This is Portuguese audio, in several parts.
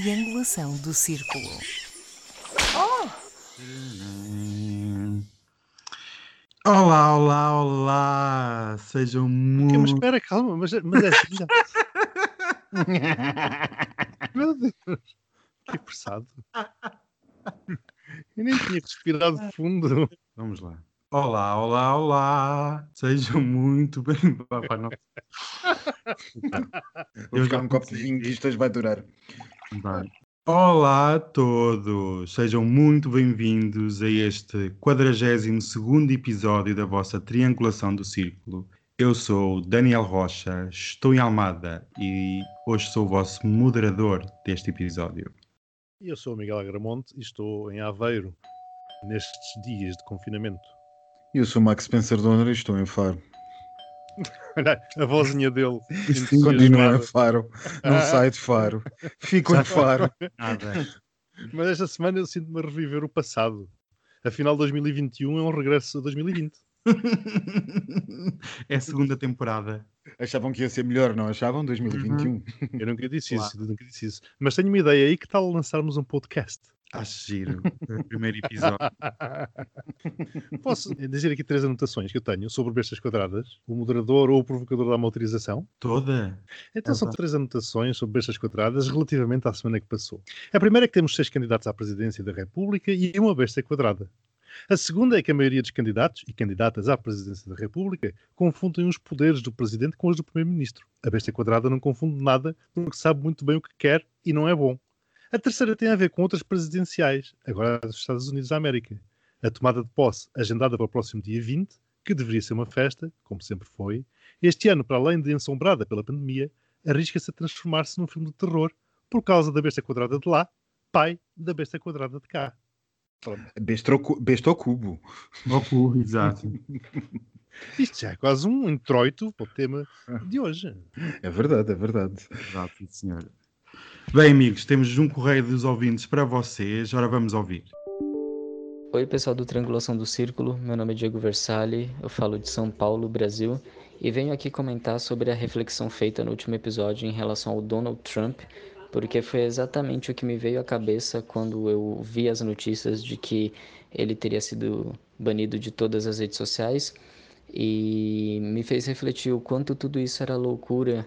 triangulação do círculo. Olá, olá, olá! Sejam Ok, mas muito. espera, calma, mas, mas é assim já. Meu Deus, que apressado. Eu nem tinha respirado fundo. Vamos lá. Olá, olá, olá! Sejam muito bem. Pá, não- Vou buscar um copo de vinho que isto hoje vai durar. Vai. Olá a todos! Sejam muito bem-vindos a este 42 episódio da vossa Triangulação do Círculo. Eu sou Daniel Rocha, estou em Almada e hoje sou o vosso moderador deste episódio. E Eu sou o Miguel Agramonte e estou em Aveiro nestes dias de confinamento. Eu sou o Max Spencer Donner e estou em Faro. Olha a vozinha dele. Continua em entusiasmada. Faro. Não sai de Faro. Fico em Faro. Nada. Mas esta semana eu sinto-me a reviver o passado. Afinal, 2021 é um regresso a 2020. é a segunda temporada. Achavam que ia ser melhor, não achavam? 2021. Eu nunca disse Claro. isso, eu nunca disse isso. Mas tenho uma ideia aí que tal lançarmos um podcast? Acho giro. Primeiro episódio. Posso dizer aqui três anotações que eu tenho sobre bestas quadradas? O moderador ou o provocador dá uma autorização? Toda? Então são três anotações sobre bestas quadradas relativamente à semana que passou. A primeira é que temos seis candidatos à presidência da República e uma besta quadrada. A segunda é que a maioria dos candidatos e candidatas à presidência da República confundem os poderes do presidente com os do primeiro-ministro. A besta quadrada não confunde nada porque sabe muito bem o que quer e não é bom. A terceira tem a ver com outras presidenciais, agora dos Estados Unidos da América. A tomada de posse, agendada para o próximo dia 20, que deveria ser uma festa, como sempre foi, este ano, para além de ensombrada pela pandemia, arrisca-se a transformar-se num filme de terror por causa da besta quadrada de lá, pai da besta quadrada de cá. Besta ao cu- Besta ao cubo. Exato. Isto já é quase um introito para o tema de hoje. É verdade, é verdade. Exato, sim, senhor. Bem, amigos, temos um correio dos ouvintes para vocês. Ora, vamos ouvir. Oi, pessoal do Triangulação do Círculo. Meu nome é Diego Versali, eu falo de São Paulo, Brasil, e venho aqui comentar sobre a reflexão feita no último episódio em relação ao Donald Trump, porque foi exatamente o que me veio à cabeça quando eu vi as notícias de que ele teria sido banido de todas as redes sociais e me fez refletir o quanto tudo isso era loucura.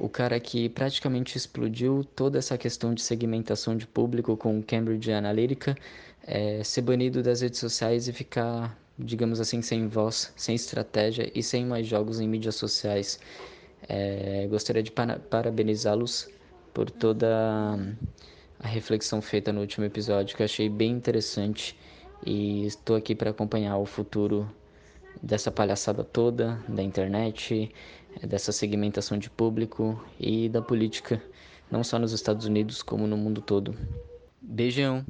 O cara que praticamente explodiu toda essa questão de segmentação de público com Cambridge Analytica é, ser banido das redes sociais e ficar, digamos assim, sem voz, sem estratégia e sem mais jogos em mídias sociais. É, gostaria de para- parabenizá-los por toda a reflexão feita no último episódio, que eu achei bem interessante e estou aqui para acompanhar o futuro dessa palhaçada toda, da internet, dessa segmentação de público e da política, não só nos Estados Unidos, como no mundo todo. Beijão!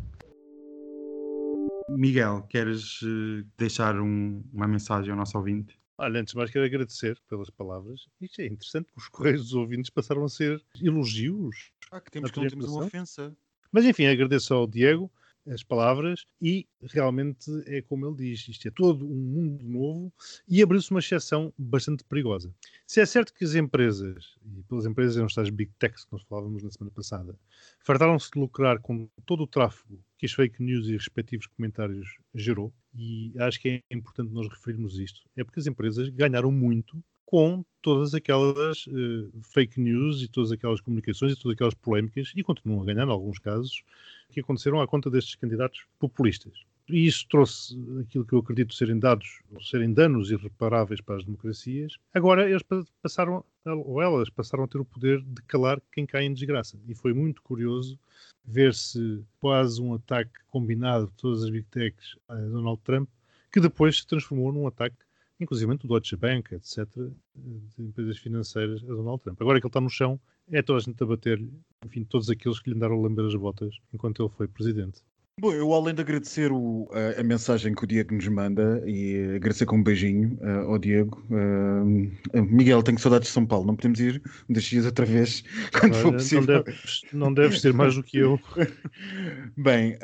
Miguel, queres eh, deixar um- uma mensagem ao nosso ouvinte? Olha, antes de mais quero agradecer pelas palavras. Isto é interessante, porque os correios dos ouvintes passaram a ser elogios. Ah, que temos- não temos uma ofensa. Mas enfim, agradeço ao Diego as palavras e realmente é como ele diz, isto é todo um mundo novo e abriu-se uma exceção bastante perigosa. Se é certo que as empresas, e pelas empresas eram estas big techs que nós falávamos na semana passada, fartaram-se de lucrar com todo o tráfego que as fake news e respectivos comentários gerou, e acho que é importante nós referirmos isto, é porque as empresas ganharam muito com todas aquelas eh, fake news e todas aquelas comunicações e todas aquelas polémicas, e continuam a ganhar, em alguns casos, que aconteceram à conta destes candidatos populistas. E isso trouxe aquilo que eu acredito serem dados, serem danos irreparáveis para as democracias. Agora eles pa- passaram, ou elas passaram a ter o poder de calar quem cai em desgraça. E foi muito curioso ver-se quase um ataque combinado de todas as big techs a Donald Trump, que depois se transformou num ataque, inclusive do Deutsche Bank, etc., de empresas financeiras a Donald Trump. Agora que ele está no chão, é toda a gente a bater-lhe, enfim, todos aqueles que lhe andaram a lamber as botas enquanto ele foi presidente. Bom, eu além de agradecer o, a, a, mensagem que o Diego nos manda e agradecer com um beijinho uh, ao Diego. Uh, Miguel, tenho saudades de São Paulo, não podemos ir um destes dias outra vez quando Olha, for possível. Não deves, não deves ser mais do que eu. Bem,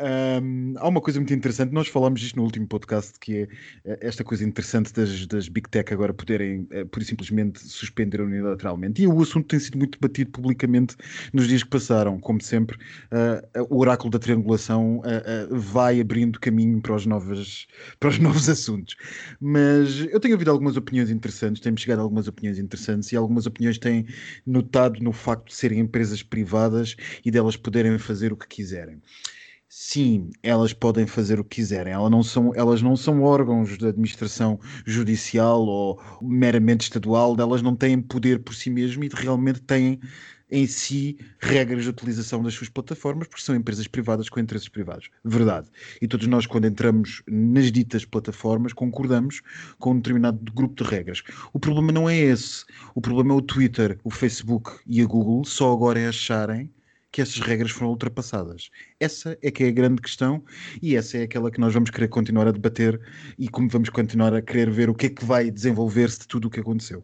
um, há uma coisa muito interessante, nós falámos disto no último podcast, que é eh, esta coisa interessante das, das Big Tech agora poderem, uh, por simplesmente, suspender unilateralmente. E o assunto tem sido muito debatido publicamente nos dias que passaram, como sempre, o oráculo da triangulação uh, vai abrindo caminho para os, novas, para os novos assuntos. Mas eu tenho ouvido algumas opiniões interessantes, têm-me chegado algumas opiniões interessantes e algumas opiniões têm notado no facto de serem empresas privadas e delas poderem fazer o que quiserem. Sim, elas podem fazer o que quiserem. Elas não são, elas não são órgãos de administração judicial ou meramente estadual. Elas não têm poder por si mesmas e realmente têm em si regras de utilização das suas plataformas, porque são empresas privadas com interesses privados. Verdade. E todos nós, quando entramos nas ditas plataformas, concordamos com um determinado grupo de regras. O problema não é esse. O problema é o Twitter, o Facebook e a Google só agora é acharem que essas regras foram ultrapassadas. Essa é que é a grande questão e essa é aquela que nós vamos querer continuar a debater e como vamos continuar a querer ver o que é que vai desenvolver-se de tudo o que aconteceu.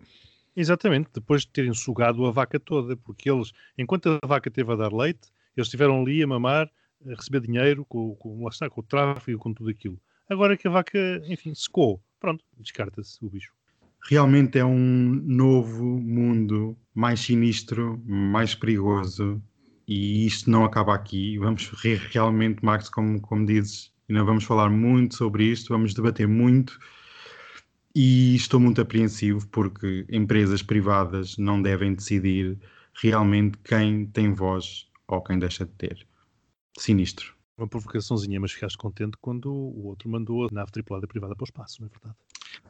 Exatamente, depois de terem sugado a vaca toda, porque eles, enquanto a vaca teve a dar leite, eles estiveram ali a mamar, a receber dinheiro, com, com, está, com o tráfego, com tudo aquilo. Agora que a vaca, enfim, secou, pronto, descarta-se o bicho. Realmente é um novo mundo mais sinistro, mais perigoso, e isto não acaba aqui. Vamos realmente, Max, como, como dizes, ainda vamos falar muito sobre isto, vamos debater muito e estou muito apreensivo porque empresas privadas não devem decidir realmente quem tem voz ou quem deixa de ter. Sinistro. Uma provocaçãozinha, mas ficaste contente quando o outro mandou a nave tripulada privada para o espaço, não é verdade?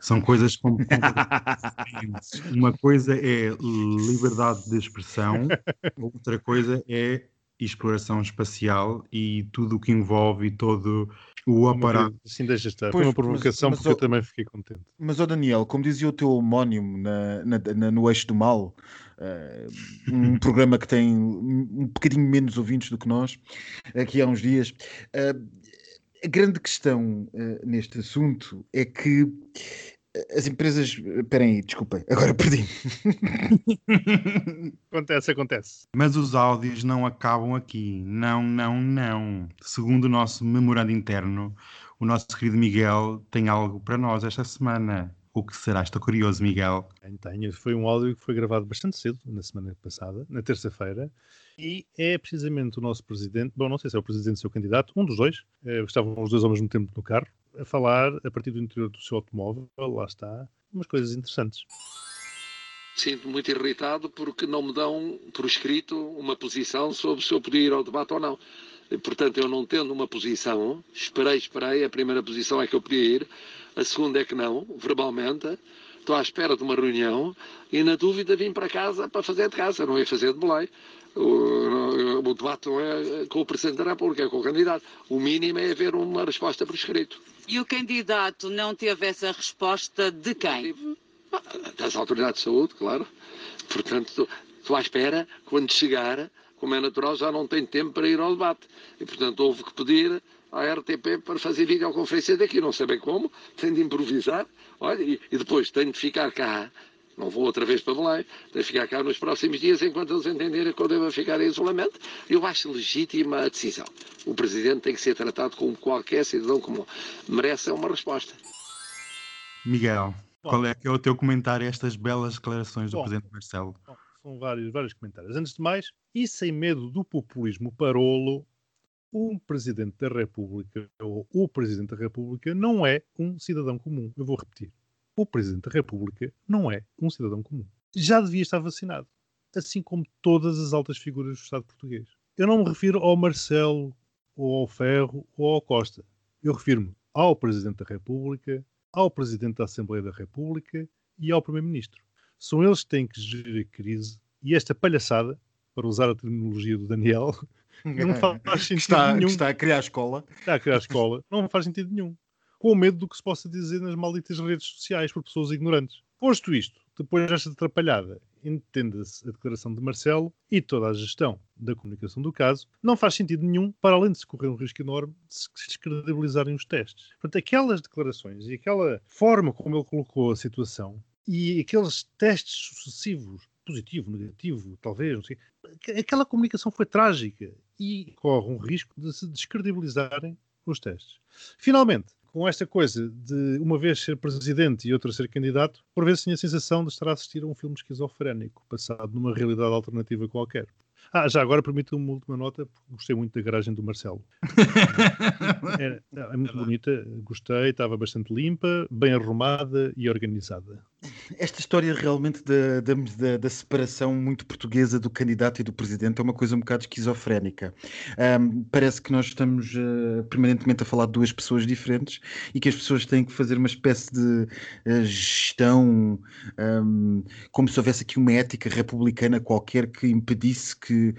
São coisas como Uma coisa é liberdade de expressão, outra coisa é exploração espacial e tudo o que envolve todo o aparato. Sim, deixa estar. Pois, Foi uma provocação mas, mas, porque eu também fiquei contente. Mas, ó Daniel, como dizia o teu homónimo na, na, na no Eixo do Mal, uh, um programa que tem um bocadinho menos ouvintes do que nós, aqui há uns dias, uh, a grande questão uh, neste assunto é que as empresas. Espera aí, desculpem, agora perdi. acontece, acontece. Mas os áudios não acabam aqui. Não, não, não. Segundo o nosso memorando interno, o nosso querido Miguel tem algo para nós esta semana. O que será? Estou curioso, Miguel. Tenho. Foi um áudio que foi gravado bastante cedo, na semana passada, na terça-feira, e é precisamente o nosso presidente, bom, não sei se é o presidente ou o seu candidato, um dos dois, eh, estavam os dois ao mesmo tempo no carro, a falar a partir do interior do seu automóvel, lá está, umas coisas interessantes. Sinto muito irritado porque não me dão por escrito uma posição sobre se eu podia ir ao debate ou não. Portanto, eu não tendo uma posição, esperei, esperei, a primeira posição é que eu podia ir, a segunda é que não, verbalmente, estou à espera de uma reunião e na dúvida vim para casa para fazer de casa, não ia fazer de Belém. O, o debate não é com o Presidente da República, é com o candidato. O mínimo é haver uma resposta por escrito. E o candidato não teve essa resposta de quem? Das autoridades de saúde, claro. Portanto, estou à espera, quando chegar, como é natural, já não tem tempo para ir ao debate. E, portanto, houve que pedir à RTP para fazer videoconferência daqui. Não sei bem como, tenho de improvisar. Olha, e, e depois tenho de ficar cá não vou outra vez para Belém, tenho ficar cá nos próximos dias enquanto eles entenderem que eu devo ficar em isolamento. Eu acho legítima a decisão. O Presidente tem que ser tratado como qualquer cidadão comum. Merece uma resposta. Miguel, bom, qual é, é, o teu comentário a estas belas declarações do bom, Presidente Marcelo? Bom, são vários, vários comentários. Antes de mais, e sem medo do populismo parolo, um Presidente da República ou o Presidente da República não é um cidadão comum. Eu vou repetir o Presidente da República não é um cidadão comum. Já devia estar vacinado, assim como todas as altas figuras do Estado português. Eu não me refiro ao Marcelo, ou ao Ferro, ou ao Costa. Eu refiro-me ao Presidente da República, ao Presidente da Assembleia da República e ao Primeiro-Ministro. São eles que têm que gerir a crise e esta palhaçada, para usar a terminologia do Daniel, não faz sentido está, nenhum. Está a criar escola. Está a criar escola. Não faz sentido nenhum com medo do que se possa dizer nas malditas redes sociais por pessoas ignorantes. Posto isto, depois desta atrapalhada, entenda-se a declaração de Marcelo e toda a gestão da comunicação do caso, não faz sentido nenhum, para além de se correr um risco enorme de se descredibilizarem os testes. Portanto, aquelas declarações e aquela forma como ele colocou a situação e aqueles testes sucessivos, positivo, negativo, talvez, não sei, aquela comunicação foi trágica e corre um risco de se descredibilizarem os testes. Finalmente, com esta coisa de uma vez ser presidente e outra ser candidato, por vezes tinha a sensação de estar a assistir a um filme esquizofrénico, passado numa realidade alternativa qualquer. Ah, já agora permito-me uma última nota, porque gostei muito da garagem do Marcelo. é, é muito bonita, gostei, estava bastante limpa, bem arrumada e organizada. Esta história realmente da, da, da, separação muito portuguesa do candidato e do presidente é uma coisa um bocado esquizofrénica. Um, parece que nós estamos uh, permanentemente a falar de duas pessoas diferentes e que as pessoas têm que fazer uma espécie de uh, gestão, um, como se houvesse aqui uma ética republicana qualquer que impedisse que,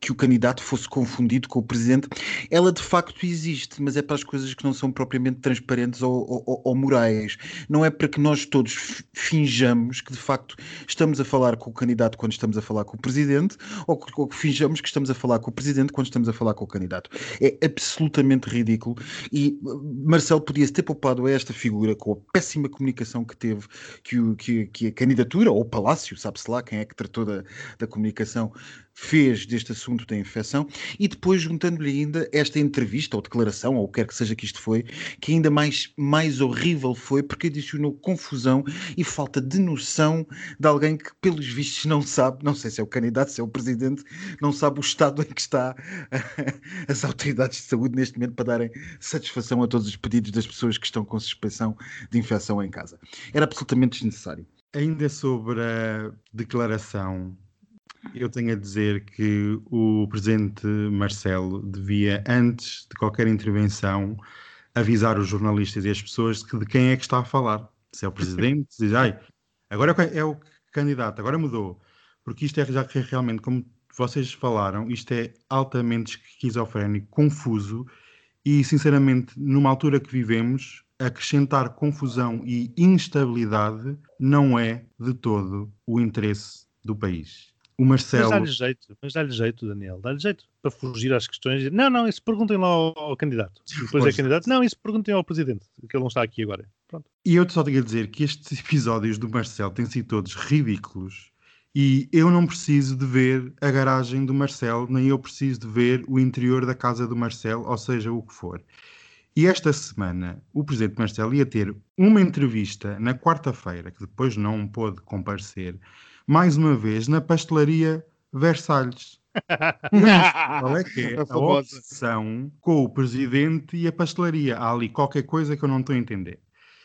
que, o candidato fosse confundido com o presidente, ela de facto existe, mas é para as coisas que não são propriamente transparentes ou, ou, ou morais. Não é para que nós todos finjamos que de facto estamos a falar com o candidato quando estamos a falar com o presidente, ou que, ou que finjamos que estamos a falar com o presidente quando estamos a falar com o candidato. É absolutamente ridículo e Marcelo podia-se ter poupado a esta figura com a péssima comunicação que teve, que, o, que, que a candidatura, ou o palácio, sabe-se lá quem é que tratou da, da comunicação, fez deste assunto da infecção e depois juntando-lhe ainda esta entrevista ou declaração, ou o que quer que seja que isto foi, que ainda mais, mais horrível foi porque adicionou confusão e falta de noção de alguém que, pelos vistos, não sabe, não sei se é o candidato, se é o presidente, não sabe o estado em que está as autoridades de saúde neste momento para darem satisfação a todos os pedidos das pessoas que estão com suspeição de infecção em casa. Era absolutamente desnecessário. Ainda sobre a declaração eu tenho a dizer que o presidente Marcelo devia, antes de qualquer intervenção, avisar os jornalistas e as pessoas de quem é que está a falar. Se é o presidente, diz, ai, agora é o candidato, agora mudou. Porque isto é já realmente, como vocês falaram, isto é altamente esquizofrénico, confuso e, sinceramente, numa altura que vivemos, acrescentar confusão e instabilidade não é de todo o interesse do país. O Marcelo. Mas dá-lhe jeito, mas dá-lhe jeito, Daniel, dá-lhe jeito para fugir às questões. Não, não, isso perguntem lá ao, ao candidato. Depois é candidato. Não, isso perguntem ao presidente, que ele não está aqui agora. Pronto. E eu só tenho a dizer que estes episódios do Marcelo têm sido todos ridículos e eu não preciso de ver a garagem do Marcelo, nem eu preciso de ver o interior da casa do Marcelo, ou seja, o que for. E esta semana o presidente Marcelo ia ter uma entrevista na quarta-feira, que depois não pôde comparecer, mais uma vez na pastelaria Versalhes. Qual é que é a, a obsessão com o presidente e a pastelaria? Há ali qualquer coisa que eu não estou a entender.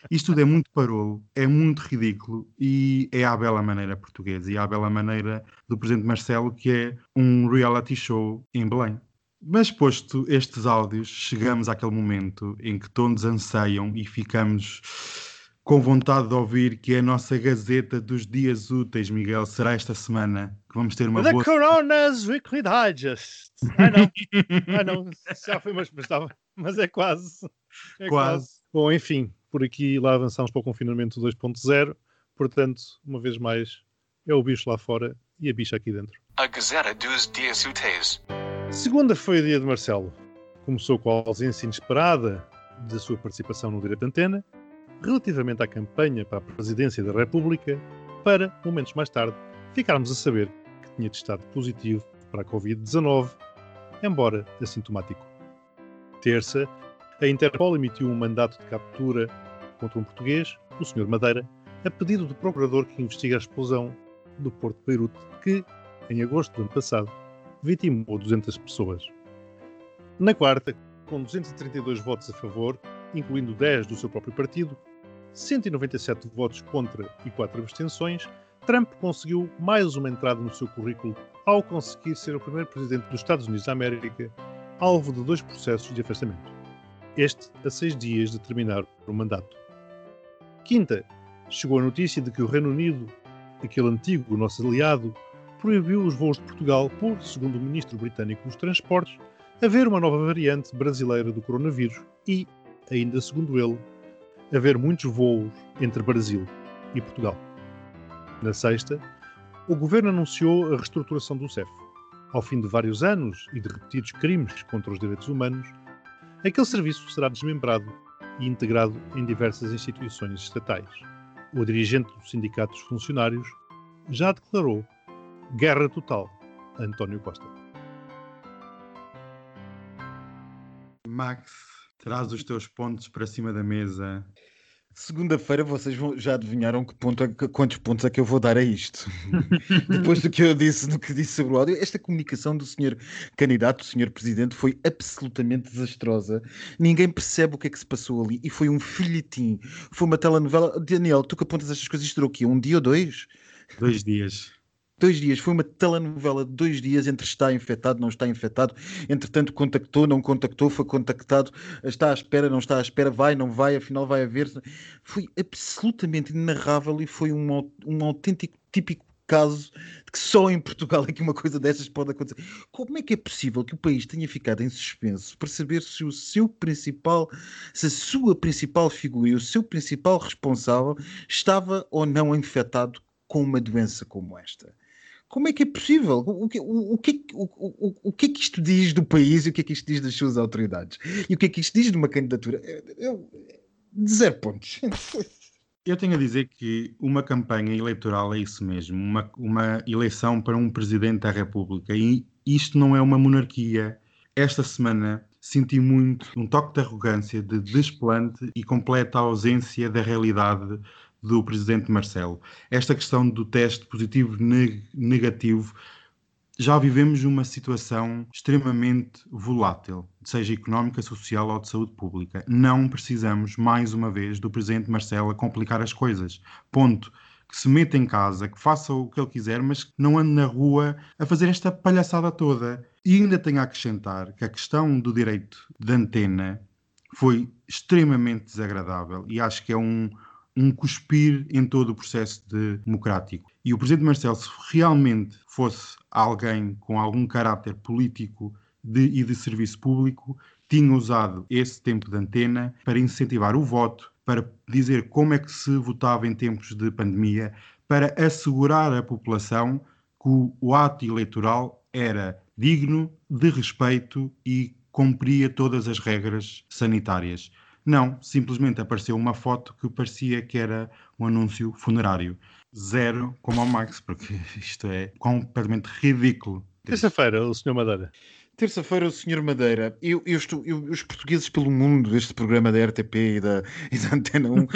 Isto tudo é muito parolo, é muito ridículo e é à bela maneira portuguesa e à bela maneira do presidente Marcelo, que é um reality show em Belém. Mas posto estes áudios, chegamos àquele momento em que todos anseiam e ficamos com vontade de ouvir que é a nossa Gazeta dos Dias Úteis, Miguel, será esta semana que vamos ter uma The boa... Coronas Weekly Digest. Ah, não. ah, não. Já foi, mas, mas, estava... mas é quase. É quase. quase. Bom, enfim, por aqui lá avançamos para o confinamento 2.0. Portanto, uma vez mais, é o bicho lá fora e a bicha aqui dentro. A Gazeta dos Dias Úteis. Segunda foi o dia de Marcelo. Começou com a ausência inesperada da sua participação no Direito Antena relativamente à campanha para a presidência da República, para, momentos mais tarde, ficarmos a saber que tinha testado positivo para a Covid-19, embora assintomático. Terça, a Interpol emitiu um mandato de captura contra um português, o Sr. Madeira, a pedido do procurador que investiga a explosão do Porto de Beirute, que, em agosto do ano passado, vitimou 200 pessoas. Na quarta, com 232 votos a favor, incluindo 10 do seu próprio partido, 197 votos contra e 4 abstenções, Trump conseguiu mais uma entrada no seu currículo ao conseguir ser o primeiro presidente dos Estados Unidos da América alvo de dois processos de afastamento. Este a seis dias de terminar o mandato. Quinta, chegou a notícia de que o Reino Unido, aquele antigo nosso aliado, proibiu os voos de Portugal por, segundo o ministro britânico dos Transportes, haver uma nova variante brasileira do coronavírus e, ainda segundo ele, haver muitos voos entre Brasil e Portugal. Na sexta, o governo anunciou a reestruturação do CEF. Ao fim de vários anos e de repetidos crimes contra os direitos humanos, aquele serviço será desmembrado e integrado em diversas instituições estatais. O dirigente do Sindicato dos Funcionários já declarou guerra total a António Costa. Max, traz os teus pontos para cima da mesa. Segunda-feira vocês vão, já adivinharam que ponto é quantos pontos é que eu vou dar a isto. Depois do que eu disse, do que disse sobre o áudio, esta comunicação do senhor candidato, do senhor presidente, foi absolutamente desastrosa. Ninguém percebe o que é que se passou ali e foi um filhetim. Foi uma telenovela. Daniel, tu que apontas estas coisas, isto durou o quê? Um dia ou dois? Dois dias. Dois dias, foi uma telenovela de dois dias entre está infectado, não está infectado, entretanto contactou, não contactou, foi contactado, está à espera, não está à espera, vai, não vai, afinal vai haver. Foi absolutamente inarrável e foi um, um autêntico, típico caso de que só em Portugal é que uma coisa dessas pode acontecer. Como é que é possível que o país tenha ficado em suspenso para saber se o seu principal, se a sua principal figura e o seu principal responsável estava ou não infectado com uma doença como esta? Como é que é possível? O, que, o, o que, é o, o, o que é que isto diz do país e o que é que isto diz das suas autoridades? E o que é que isto diz de uma candidatura? Eu- de zero pontos. Eu tenho a dizer que uma campanha eleitoral é isso mesmo, uma, uma eleição para um presidente da República. E isto não é uma monarquia. Esta semana senti muito um toque de arrogância, de desplante e completa ausência da realidade do presidente Marcelo. Esta questão do teste positivo neg- negativo já vivemos uma situação extremamente volátil, seja económica, social ou de saúde pública. Não precisamos, mais uma vez, do Presidente Marcelo a complicar as coisas. Ponto. Que se meta em casa, que faça o que ele quiser, mas que não ande na rua a fazer esta palhaçada toda. E ainda tenho a acrescentar que a questão do direito de antena foi extremamente desagradável e acho que é um, um cuspir em todo o processo de- democrático. E o Presidente Marcelo, se realmente fosse alguém com algum caráter político de- e de serviço público, tinha usado esse tempo de antena para incentivar o voto, para dizer como é que se votava em tempos de pandemia, para assegurar à população que o, o ato eleitoral era digno, de respeito e cumpria todas as regras sanitárias. Não, simplesmente apareceu uma foto que parecia que era um anúncio funerário. Zero como ao Max, porque isto é completamente ridículo. Terça-feira, o Sr. Madeira. Terça-feira, o Sr. Madeira, eu, eu estou, eu- os portugueses pelo mundo, este programa da RTP e da, e da Antena 1,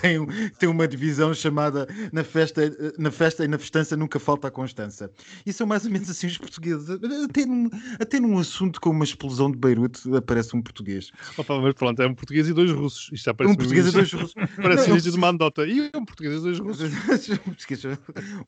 tem, um- tem uma divisão chamada na festa, na festa e na festança nunca falta a constança. E são mais ou menos assim os portugueses. Até num, até num assunto como uma explosão de Beirute aparece um português. Opa, mas pronto, é um português e dois russos. Isto já parece Um português e dois russos. Parece Não, o início de uma anedota. E um português e dois russos. um português,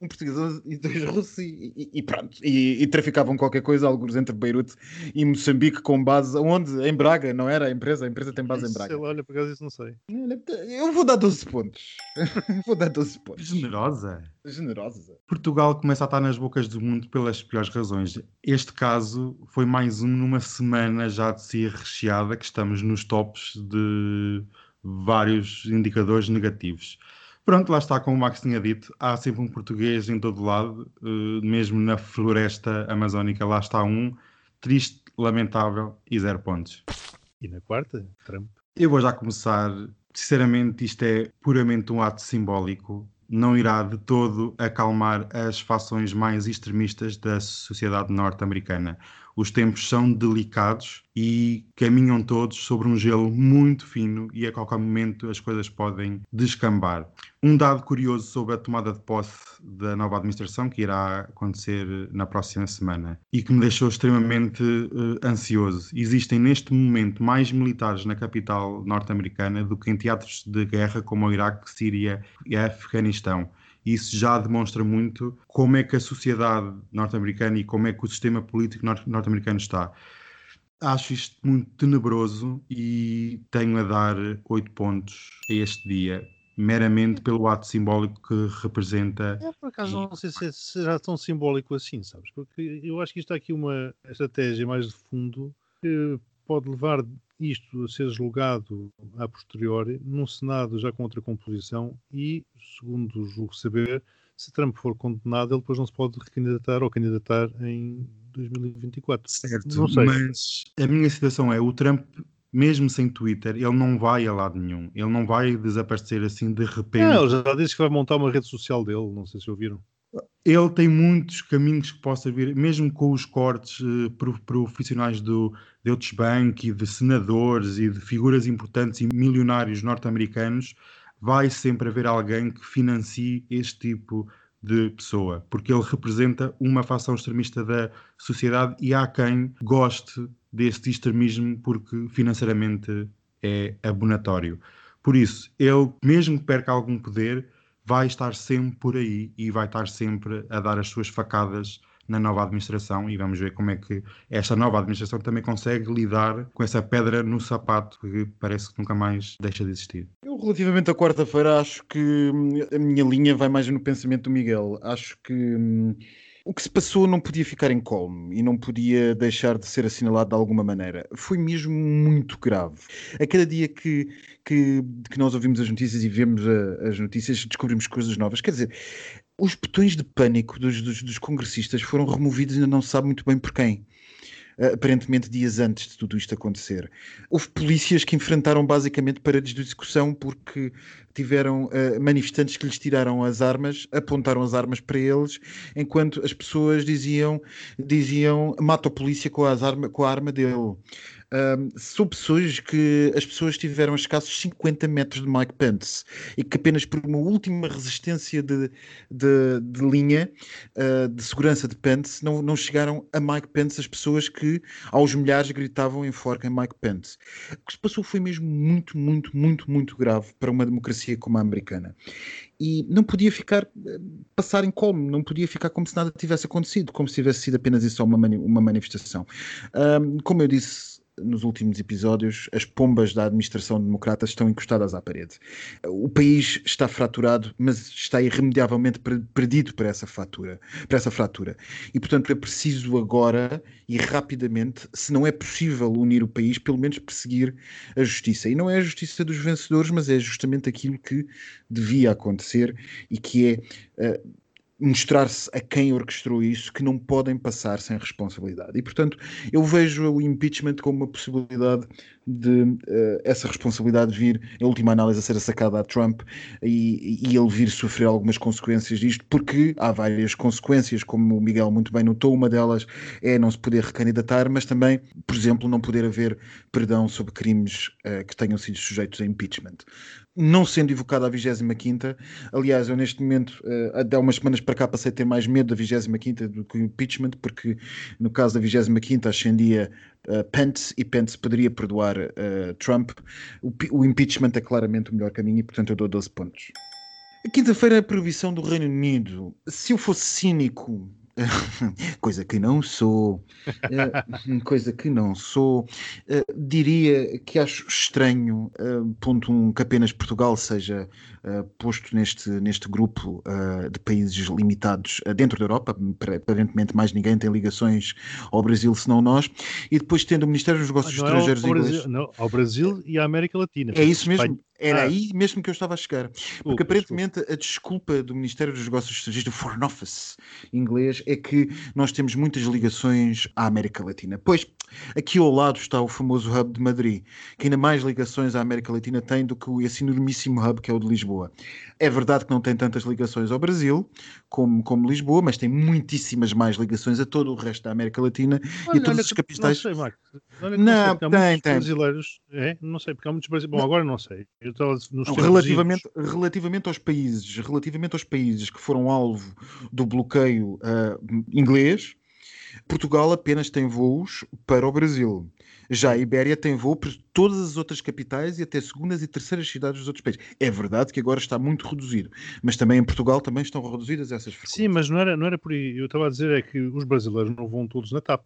um português e dois russos e, e- e pronto. E, e traficavam qualquer coisa, alguns entre Beirute e Moçambique, com base onde? Em Braga, não era? A empresa, a empresa tem base em Sei Braga. lá, olha, por acaso isso não sei. Eu vou dar 12 pontos. vou dar 12 pontos. Generosa. Generosa. Portugal começa a estar nas bocas do mundo pelas piores razões. Este caso foi mais um numa semana já de si recheada que estamos nos tops de vários indicadores negativos. Pronto, lá está, como o Max tinha dito, há sempre um português em todo lado, eh, mesmo na floresta amazónica, lá está um, triste, lamentável e zero pontos. E na quarta, Trump. Eu vou já começar. Sinceramente, isto é puramente um ato simbólico. Não irá de todo acalmar as fações mais extremistas da sociedade norte-americana. Os tempos são delicados e caminham todos sobre um gelo muito fino e a qualquer momento as coisas podem descambar. Um dado curioso sobre a tomada de posse da nova administração que irá acontecer na próxima semana e que me deixou extremamente eh, ansioso. Existem neste momento mais militares na capital norte-americana do que em teatros de guerra como o Iraque, Síria e Afeganistão. Isso já demonstra muito como é que a sociedade norte-americana e como é que o sistema político nor- norte-americano está. Acho isto muito tenebroso e tenho a dar 8 pontos a este dia, meramente pelo ato simbólico que representa. É, por acaso não sei se será tão simbólico assim, sabes? Porque eu acho que isto há aqui uma estratégia mais de fundo que pode levar isto a ser julgado a posteriori num Senado já com outra composição e, segundo julgo saber, se Trump for condenado, ele depois não se pode recandidatar ou candidatar em 2024. Certo, Não sei. mas a minha situação é, o Trump, mesmo sem Twitter, ele não vai a lado nenhum. Ele não vai desaparecer assim de repente. Não, ele já disse que vai montar uma rede social dele, não sei se ouviram. Ele tem muitos caminhos que possa vir, mesmo com os cortes pro- profissionais do Deutsche Bank e de senadores e de figuras importantes e milionários norte-americanos, vai sempre haver alguém que financie este tipo de pessoa, porque ele representa uma facção extremista da sociedade e há quem goste deste extremismo porque financeiramente é abonatório. Por isso, ele, mesmo que perca algum poder, vai estar sempre por aí e vai estar sempre a dar as suas facadas na nova administração e vamos ver como é que esta nova administração também consegue lidar com essa pedra no sapato que parece que nunca mais deixa de existir. Eu, relativamente à quarta-feira, acho que hum, a minha linha vai mais no pensamento do Miguel. Acho que hum, o que se passou não podia ficar em colme e não podia deixar de ser assinalado de alguma maneira. Foi mesmo muito grave. A cada dia que, que, que nós ouvimos as notícias e vemos a- as notícias, descobrimos coisas novas. Quer dizer, os botões de pânico dos, dos, dos congressistas foram removidos ainda não se sabe muito bem por quem. Aparentemente dias antes de tudo isto acontecer. Houve polícias que enfrentaram basicamente paredes de discussão porque tiveram uh, manifestantes que lhes tiraram as armas, apontaram as armas para eles, enquanto as pessoas diziam, diziam mata o polícia com, as arma, com a arma dele. Um, pessoas que as pessoas tiveram a escassos 50 metros de Mike Pence e que apenas por uma última resistência de, de, de linha uh, de segurança de Pence não, não chegaram a Mike Pence as pessoas que aos milhares gritavam enforquem Mike Pence. O que se passou foi mesmo muito, muito, muito, muito grave para uma democracia como a americana. E não podia ficar, eh, passar em colme, não podia ficar como se nada tivesse acontecido, como se tivesse sido apenas isso uma, mani uma manifestação. Um, como eu disse nos últimos episódios, as pombas da administração democrata estão encostadas à parede. O país está fraturado, mas está irremediavelmente perdido para essa fratura, para essa fratura. E portanto é preciso agora e rapidamente, se não é possível unir o país, pelo menos perseguir a justiça. E não é a justiça dos vencedores, mas é justamente aquilo que devia acontecer e que é uh, mostrar-se a quem orquestrou isso que não podem passar sem responsabilidade. E, portanto, eu vejo o impeachment como uma possibilidade de uh, essa responsabilidade vir, em última análise, a ser sacada a Trump e, e, ele vir sofrer algumas consequências disto, porque há várias consequências, como o Miguel muito bem notou, uma delas é não se poder recandidatar, mas também, por exemplo, não poder haver perdão sobre crimes uh, que tenham sido sujeitos a impeachment não sendo evocada a 25 aliás, eu neste momento, uh, há umas semanas para cá passei a ter mais medo da 25 do que o impeachment, porque no caso da 25 ascendia uh, Pence e Pence poderia perdoar uh, Trump. O, o, impeachment é claramente o melhor caminho e, portanto, eu dou 12 pontos. A quinta-feira é a proibição do Reino Unido. Se eu fosse cínico, coisa que não sou, coisa que não sou, diria que acho estranho, ponto um, que apenas Portugal seja posto neste, neste grupo de países limitados dentro da Europa, aparentemente mais ninguém tem ligações ao Brasil senão nós, e depois tendo o Ministério dos Negócios não Estrangeiros é ao Brasil, inglês... Não, ao Brasil e à América Latina. É isso mesmo? Era Ah. aí mesmo que eu estava a chegar. Porque Desculpa, aparentemente a desculpa do Ministério dos Negócios Estrangeiros, do Foreign Office inglês, é que nós temos muitas ligações à América Latina. Pois, aqui ao lado está o famoso Hub de Madrid, que ainda mais ligações à América Latina tem do que esse enormíssimo Hub que é o de Lisboa. É verdade que não tem tantas ligações ao Brasil como, como Lisboa, mas tem muitíssimas mais ligações a todo o resto da América Latina e a todos os que- capitais. Não sei, Marco. Olha que Não, sei, há tem, tem. brasileiros. É? Não sei, porque há muitos brasileiros. Bom, agora não sei. Eu estava nos relativamente, relativamente aos países, relativamente aos países que foram alvo do bloqueio ah, inglês, Portugal apenas tem voos para o Brasil. Já a Ibéria tem voo para todas as outras capitais e até segundas e terceiras cidades dos outros países. É verdade que agora está muito reduzido, mas também em Portugal também estão reduzidas essas frequências. Sim, mas não era, não era por aí. Eu estava a dizer é que os brasileiros não vão todos na TAP.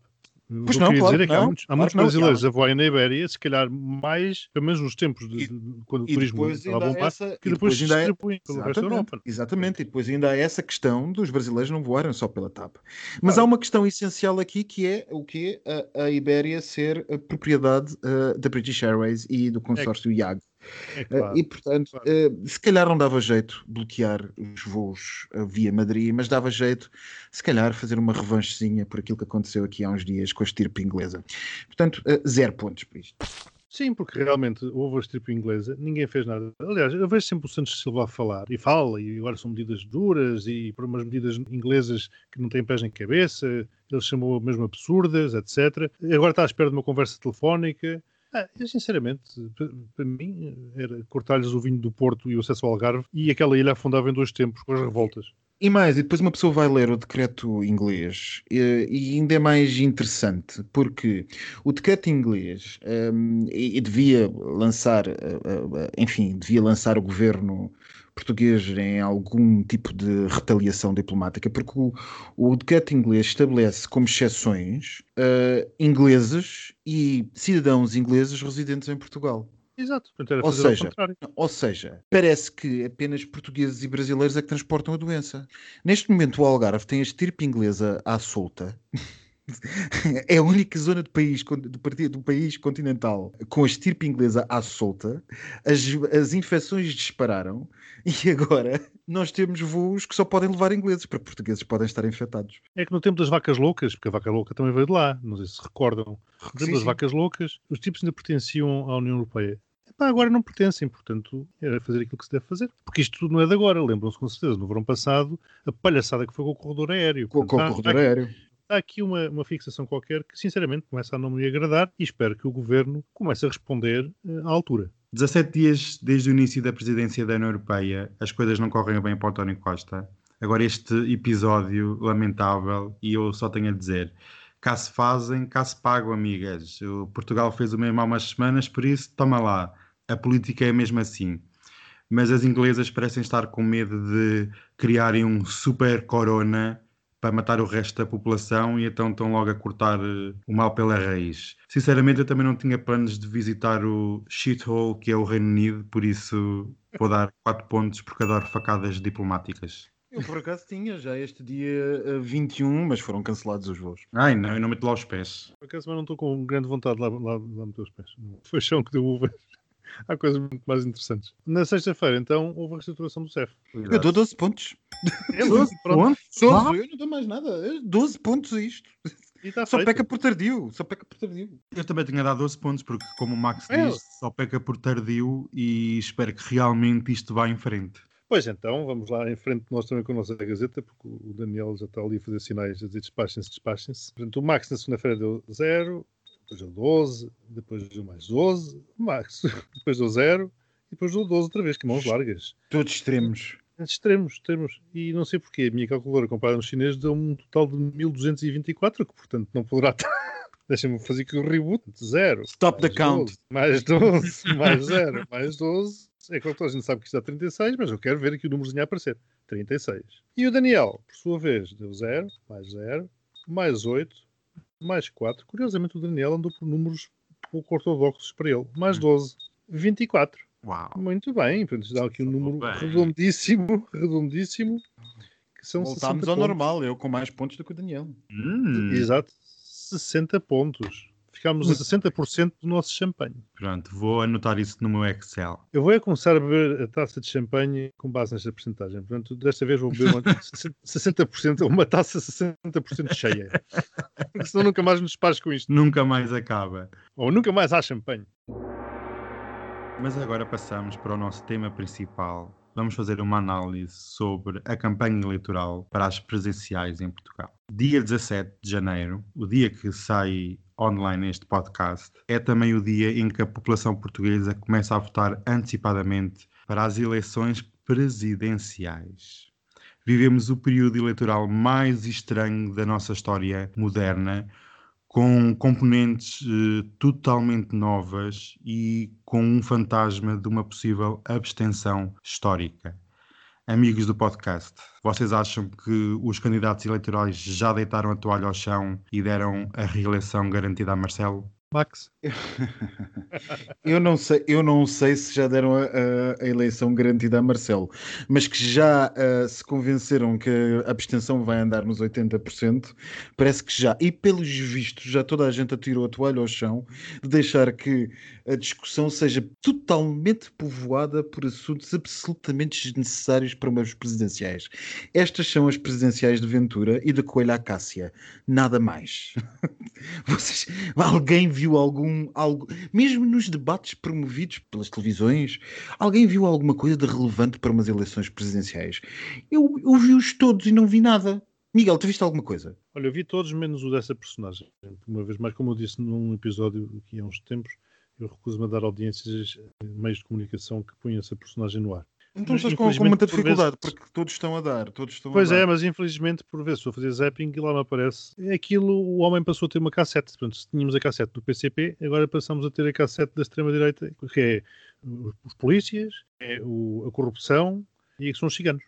Pois não, claro dizer é que há não, muitos, há claro muitos que não, brasileiros há. a voarem na Ibéria, se calhar mais, pelo menos nos tempos de, de- quando o turismo depois estava há bombar, essa, que e depois se é- distribuem pelo resto da Europa. exatamente, e depois ainda há essa questão dos brasileiros não voarem só pela TAP. Mas Claro. há uma questão essencial aqui que é o que a, a Ibéria ser a propriedade eh, da British Airways e do consórcio IAG. É Eh, claro. e portanto, claro. eh, se calhar não dava jeito bloquear os voos via Madrid, mas dava jeito, se calhar, fazer uma revanchezinha por aquilo que aconteceu aqui há uns dias com a estirpe inglesa. Portanto, eh, zero pontos para isto. Sim, porque realmente houve a strip inglesa, ninguém fez nada. Aliás, eu vejo sempre o Santos Silva a falar e fala, e agora são medidas duras e por umas medidas inglesas que não têm pés nem cabeça, ele chamou mesmo absurdas, etc. Agora está à espera de uma conversa telefónica. Ah, eu, sinceramente, para, mim, era cortar-lhes o vinho do Porto e o acesso ao Algarve e aquela ilha afundava em dois tempos com as revoltas. E mais, e depois uma pessoa vai ler o decreto inglês eh, e ainda é mais interessante, porque o decreto inglês ehm, e, e devia lançar, eh, eh, enfim, devia lançar o governo português em algum tipo de retaliação diplomática, porque o, o decreto inglês estabelece como exceções eh, ingleses e cidadãos ingleses residentes em Portugal. Exato. Ou seja. Ou seja, parece que apenas portugueses e brasileiros é que transportam a doença. Neste momento, o Algarve tem a estirpe inglesa à solta. É a única zona do país, do, do país continental com a estirpe inglesa à solta. As, as infecções dispararam e agora nós temos voos que só podem levar ingleses, porque portugueses podem estar infectados. É que no tempo das vacas loucas, porque a vaca louca também veio de lá, não sei se recordam, no tempo Sim, das sim. vacas loucas, os tipos ainda pertenciam à União Europeia. Epá, agora não pertencem, portanto, era fazer aquilo que se deve fazer. Porque isto tudo não é de agora, lembram-se com certeza, no verão passado, a palhaçada que foi com o corredor aéreo. Com, com Portanto, o há- corredor há, aéreo. Há aqui uma, uma fixação qualquer que, sinceramente, começa a não me agradar e espero que o governo comece a responder eh, à altura. 17 dias desde o início da presidência da União Europeia, as coisas não correm bem para o António Costa. Agora, este episódio lamentável, e eu só tenho a dizer: cá se fazem, cá se pagam, amigas. O Portugal fez o mesmo há umas semanas, por isso, toma lá. A política é mesmo assim. Mas as inglesas parecem estar com medo de criarem um super corona para matar o resto da população e então estão logo a cortar eh, o mal pela raiz. Sinceramente, eu também não tinha planos de visitar o shithole que é o Reino Unido, por isso vou dar 4 pontos porque adoro facadas diplomáticas. Eu por acaso tinha já este dia eh, 21, mas foram cancelados os voos. Ai não, eu não meto lá os pés. Por acaso, mas não estou com grande vontade de lá, lá, lá meter os pés. Foi chão que deu uvas. Há coisas muito mais interessantes. Na sexta-feira, então, houve a reestruturação do CEF. Eu dou 12 pontos. É muito, pronto. 12, Ah. eu não dou mais nada. Eh, 12 pontos a isto. Está Só feito. peca por tardio. Só peca por tardio. Eu também tinha dado 12 pontos, porque, como o Max É. diz, só peca por tardio e espero que realmente isto vá em frente. Pois então, vamos lá em frente nós também com a nossa Gazeta, porque o Daniel já está ali a fazer sinais a dizer despachem-se, despachem-se. Portanto, o Max na segunda-feira deu 0, depois deu 12, depois deu mais 12, o Max depois deu 0 e depois deu 12 outra vez, que mãos largas. Todos extremos. Extremos, extremos. E não sei porquê, a minha calculadora comprada no chinês deu um total de 1224, que portanto não poderá estar. Deixa-me fazer aqui o reboot. 0. Stop the count. Mais 12, mais 0, mais 12. É claro que a gente sabe que isto dá 36, mas eu quero ver aqui o númerozinho a aparecer. 36. E o Daniel, por sua vez, deu 0, mais 0, mais 8, mais 4. Curiosamente, o Daniel andou por números pouco ortodoxos para ele. Mais 12, 24. Uau! Muito bem, portanto, dá aqui um número bem. redondíssimo, redondíssimo, que são Voltámos 60 ao pontos. normal. Eu com mais pontos do que o Daniel. Hum, Exato, 60 pontos. Ficámos a 60% do nosso champanhe. pronto, vou anotar isso no meu Excel. Eu vou é começar a beber a taça de champanhe com base nesta porcentagem. Portanto, desta vez vou beber uma 60%, uma taça 60% cheia. Senão nunca mais nos despares com isto. Nunca mais acaba. Ou nunca mais há champanhe. Mas agora passamos para o nosso tema principal. Vamos fazer uma análise sobre a campanha eleitoral para as presidenciais em Portugal. Dia 17 de janeiro, o dia que sai online este podcast, é também o dia em que a população portuguesa começa a votar antecipadamente para as eleições presidenciais. Vivemos o período eleitoral mais estranho da nossa história moderna, com componentes eh, totalmente novas e com um fantasma de uma possível abstenção histórica. Amigos do podcast, vocês acham que os candidatos eleitorais já deitaram a toalha ao chão e deram a reeleição garantida a Marcelo? Max? eu, não sei, eu não sei se já deram a, a, a eleição garantida a Marcelo, mas que já uh, se convenceram que a abstenção vai andar nos 80%, parece que já. E pelos vistos, já toda a gente atirou a toalha ao chão de deixar que a discussão seja totalmente povoada por assuntos absolutamente desnecessários para umas presidenciais. Estas são as presidenciais de Ventura e de Coelho à Cássia. Nada mais. Vocês, alguém viu algum algo, mesmo nos debates promovidos pelas televisões, alguém viu alguma coisa de relevante para umas eleições presidenciais? Eu, eu vi-os todos e não vi nada. Miguel, tu viste alguma coisa? Olha, eu vi todos menos o dessa personagem. Uma vez mais, como eu disse num episódio aqui há uns tempos, eu recuso-me a dar audiências meios de comunicação que ponham essa personagem no ar. Então estás com, com, muita dificuldade, por vezes... porque todos estão a dar. Todos estão pois é, mas infelizmente, por vezes, estou a fazer zapping e lá me aparece. É aquilo, o homem passou a ter uma cassete. Portanto, se tínhamos a cassete do PCP, agora passamos a ter a cassete da extrema-direita, que é os polícias, é o, a corrupção e é que são os ciganos.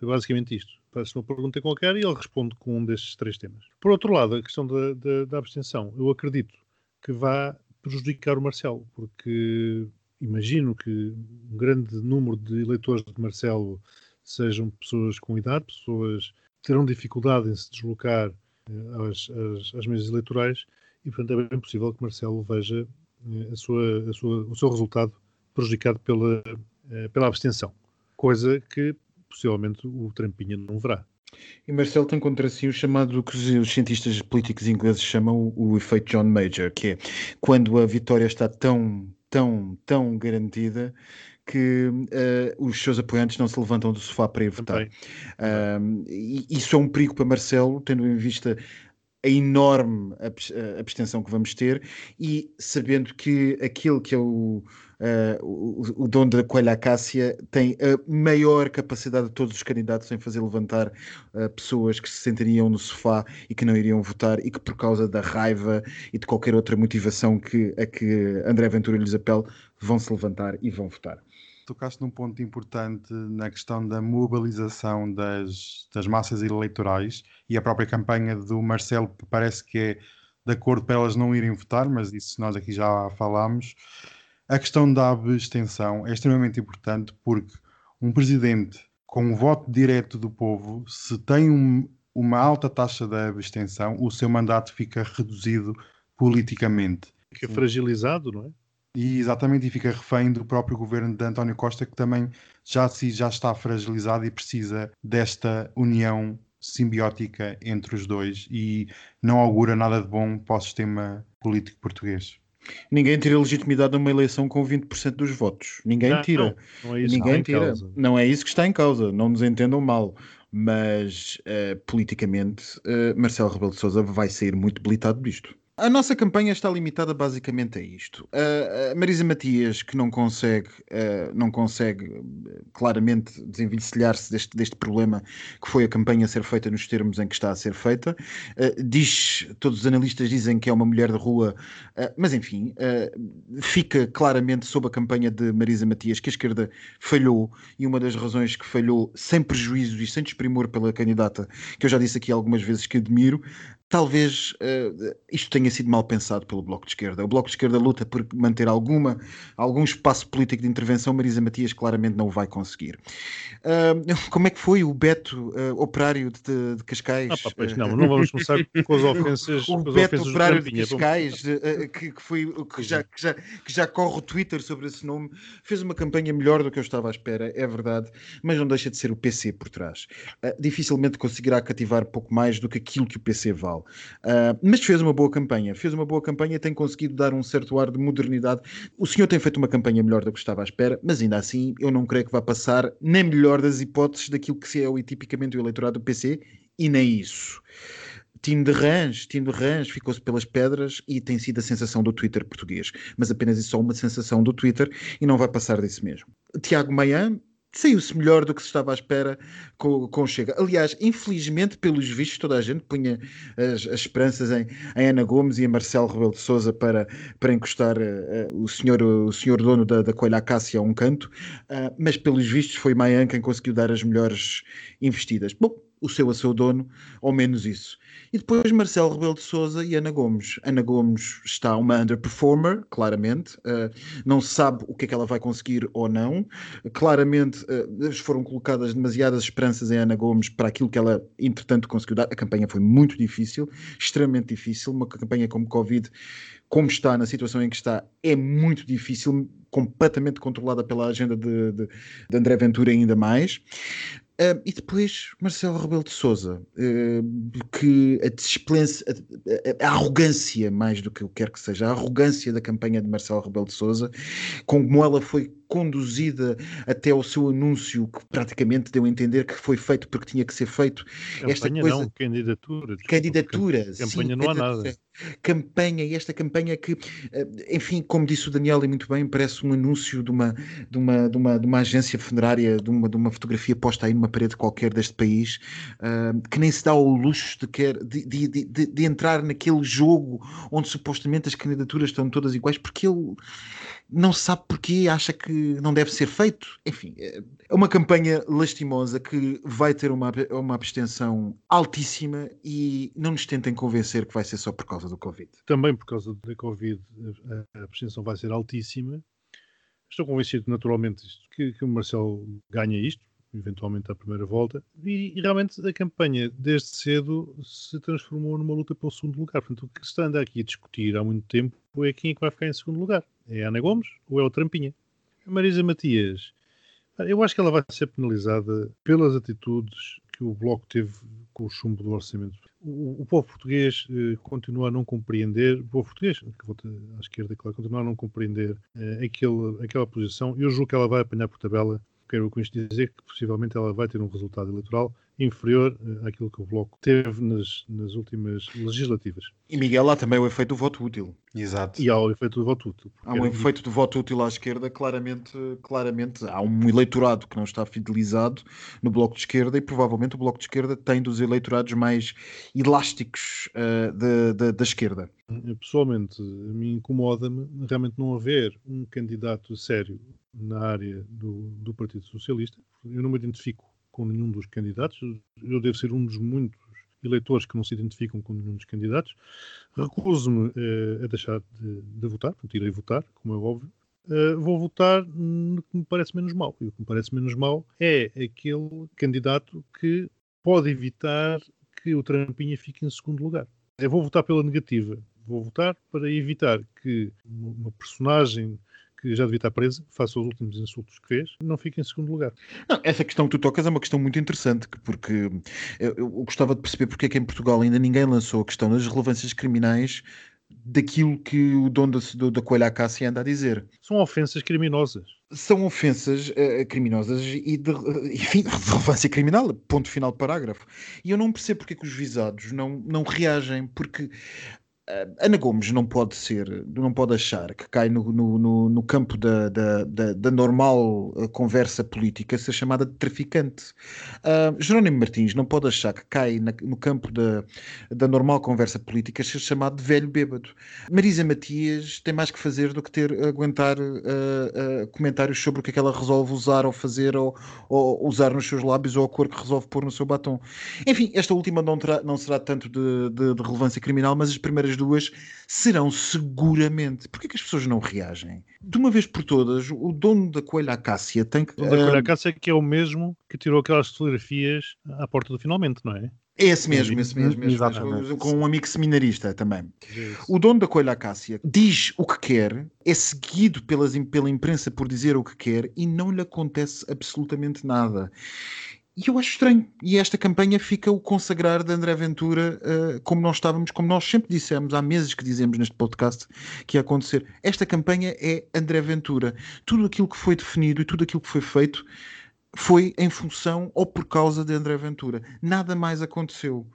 É basicamente isto. Faz uma pergunta qualquer e ele responde com um destes três temas. Por outro lado, a questão da, da, da abstenção, eu acredito que vá prejudicar o Marcelo, porque imagino que um grande número de eleitores de Marcelo sejam pessoas com idade, pessoas que terão dificuldade em se deslocar eh, às, às, às mesas eleitorais e, portanto, é bem possível que Marcelo veja eh, a sua, a sua, o seu resultado prejudicado pela, eh, pela abstenção, coisa que possivelmente o Trampinha não verá. E Marcelo tem contra si o chamado que os cientistas políticos ingleses chamam o, o efeito John Major, que é quando a vitória está tão tão, tão garantida que uh, os seus apoiantes não se levantam do sofá para ir votar. Uh, isso é um perigo para Marcelo, tendo em vista a enorme abstenção que vamos ter e sabendo que aquele que é o, uh, o, o dono da Coelha Acácia tem a maior capacidade de todos os candidatos em fazer levantar uh, pessoas que se sentariam no sofá e que não iriam votar e que por causa da raiva e de qualquer outra motivação que, a que André Ventura lhes apela vão se levantar e vão votar tocaste num ponto importante na questão da mobilização das, das massas eleitorais e a própria campanha do Marcelo parece que é de acordo para elas não irem votar, mas isso nós aqui já falámos. A questão da abstenção é extremamente importante porque um presidente com o voto direto do povo, se tem um, uma alta taxa de abstenção, o seu mandato fica reduzido politicamente. Fica fragilizado, não é? E exatamente, e fica refém do próprio governo de António Costa, que também já, se, já está fragilizado e precisa desta união simbiótica entre os dois e não augura nada de bom para o sistema político português. Ninguém tira legitimidade numa eleição com 20% dos votos. Ninguém não, tira. Não, não é isso Ninguém tira. Causa. Não é isso que está em causa. Não nos entendam mal. Mas uh, politicamente, uh, Marcelo Rebelo de Sousa vai sair muito debilitado disto. A nossa campanha está limitada basicamente a isto. A Marisa Matias, que não consegue, não consegue claramente desenvelhar-se deste, deste problema que foi a campanha a ser feita nos termos em que está a ser feita, diz, todos os analistas dizem que é uma mulher de rua, mas enfim, fica claramente sob a campanha de Marisa Matias que a esquerda falhou e uma das razões que falhou, sem prejuízos e sem desprimor pela candidata, que eu já disse aqui algumas vezes que admiro, talvez uh, isto tenha sido mal pensado pelo Bloco de Esquerda. O Bloco de Esquerda luta por manter alguma, algum espaço político de intervenção, Marisa Matias claramente não o vai conseguir. Uh, como é que foi o Beto uh, operário de, de Cascais? Ah, pá, pois não, não vamos começar com as ofensas. O, o Beto operário de Cascais, que, que, foi, que, já, que, já, que já corre o Twitter sobre esse nome, fez uma campanha melhor do que eu estava à espera, é verdade, mas não deixa de ser o PC por trás. dificilmente conseguirá cativar pouco mais do que aquilo que o PC vale. Uh, mas fez uma boa campanha, fez uma boa campanha e tem conseguido dar um certo ar de modernidade. O senhor tem feito uma campanha melhor do que estava à espera, mas ainda assim eu não creio que vá passar nem melhor das hipóteses daquilo que é o, tipicamente o eleitorado do PC e nem isso. Tim de Rãs, Tim de Rãs ficou-se pelas pedras e tem sido a sensação do Twitter português. Mas apenas é só uma sensação do Twitter e não vai passar disso mesmo. Tiago Maian saiu-se melhor do que se estava à espera com, com Chega. Aliás, infelizmente, pelos vistos, toda a gente punha as, as esperanças em, em, Ana Gomes e em Marcelo Rebelo de Sousa para, para encostar uh, o, senhor, o senhor dono da, da Coelha Acácia a um canto, uh, mas pelos vistos foi Mayan quem conseguiu dar as melhores investidas. Bom, o seu a seu dono, ou menos isso. E depois Marcelo Rebelo de Souza e Ana Gomes. Ana Gomes está uma underperformer, claramente. Uh, não se sabe o que é que ela vai conseguir ou não. Claramente uh, foram colocadas demasiadas esperanças em Ana Gomes para aquilo que ela, entretanto, conseguiu dar. A campanha foi muito difícil, extremamente difícil. Uma campanha como Covid, como está, na situação em que está, é muito difícil, completamente controlada pela agenda de, de, de André Ventura ainda mais. Uh, e depois Marcelo Rebelo de Souza, uh, que a desplência, a, a, a, arrogância, mais do que eu quero que seja, a arrogância da campanha de Marcelo Rebelo de Souza, como ela foi conduzida até o seu anúncio, que praticamente deu a entender que foi feito porque tinha que ser feito. Campanha esta coisa... não, candidatura. Desculpa, candidatura. Campanha sim, não há nada. Campanha, e esta campanha que, eh, enfim, como disse o Daniel e muito bem, parece um anúncio de uma, de uma, de uma, de uma agência funerária, de uma, de uma fotografia posta aí numa parede qualquer deste país, uh, que nem se dá ao luxo de, quer, de, de, de, de entrar naquele jogo onde supostamente as candidaturas estão todas iguais, porque ele não sabe porquê, acha que não deve ser feito. Enfim, é uma campanha lastimosa que vai ter uma, uma abstenção altíssima e não nos tentem convencer que vai ser só por causa do Covid. Também por causa da Covid a abstenção vai ser altíssima. Estou convencido, naturalmente, que, que o Marcelo ganha isto, eventualmente à primeira volta, e, e, realmente a campanha desde cedo se transformou numa luta pelo segundo lugar. Portanto, o que se anda aqui a discutir há muito tempo é quem é que vai ficar em segundo lugar. É a Ana Gomes ou é o Trampinha? Marisa Matias, eu acho que ela vai ser penalizada pelas atitudes que o Bloco teve com o chumbo do orçamento. O, o povo português eh, continua a não compreender, o povo português, que vota à esquerda, claro, continua a não compreender eh, aquele, aquela posição. Eu julgo que ela vai apanhar por tabela quero com isto dizer que possivelmente ela vai ter um resultado eleitoral inferior uh, àquilo que o Bloco teve nas, nas últimas legislativas. E Miguel, há também o efeito do voto útil. Exato. E há o efeito do voto útil. Há um efeito do voto útil à esquerda, claramente, claramente. Há um eleitorado que não está fidelizado no Bloco de Esquerda e provavelmente o Bloco de Esquerda tem dos eleitorados mais elásticos uh, de, de, da esquerda. Pessoalmente, a mim incomoda-me realmente não haver um candidato sério na área do, do Partido Socialista. Eu não me identifico com nenhum dos candidatos. Eu devo ser um dos muitos eleitores que não se identificam com nenhum dos candidatos. Recuso-me eh, a deixar de, de, votar, portanto, irei votar, como é óbvio. Uh, vou votar no que me parece menos mal. E o que me parece menos mal é aquele candidato que pode evitar que o Trampinha fique em segundo lugar. Eu vou votar pela negativa. Vou votar para evitar que uma personagem que já devia estar presa, face aos últimos insultos que fez, não fica em segundo lugar. Não, essa questão que tu tocas é uma questão muito interessante, porque eu, eu gostava de perceber porque é que em Portugal ainda ninguém lançou a questão das relevâncias criminais daquilo que o dono da, da Coelha Acácia anda a dizer. São ofensas criminosas. São ofensas uh, criminosas e de, enfim, de relevância criminal, ponto final de parágrafo. E eu não percebo porque é que os visados não, não reagem, porque Ana Gomes não pode ser, não pode achar que cai no, no, no campo da, da, da, da, normal eh, conversa política ser chamada de traficante. Uh, Jerónimo Martins não pode achar que cai na, no campo da, da normal conversa política ser chamado de velho bêbado. Marisa Matias tem mais que fazer do que ter aguentar uh, uh, comentários sobre o que é que ela resolve usar ou fazer ou, ou, usar nos seus lábios ou a cor que resolve pôr no seu batom. Enfim, esta última não, terá, não será tanto de, de, de relevância criminal, mas as primeiras as duas serão seguramente. Porquê que as pessoas não reagem? De uma vez por todas, o dono da Coelha Acácia tem que. O dono da Coelha Acácia que é o mesmo que tirou aquelas fotografias à porta do finalmente, não é? É esse mesmo, esse mesmo, esse mesmo com um amigo seminarista também. O dono da Coelha Acácia diz o que quer, é seguido pelas, pela imprensa por dizer o que quer e não lhe acontece absolutamente nada. E eu acho estranho. E esta campanha fica o consagrar de André Ventura uh, como nós estávamos, como nós sempre dissemos, há meses que dizemos neste podcast que ia acontecer. Esta campanha é André Ventura. Tudo aquilo que foi definido e tudo aquilo que foi feito foi em função ou por causa de André Ventura. Nada mais aconteceu.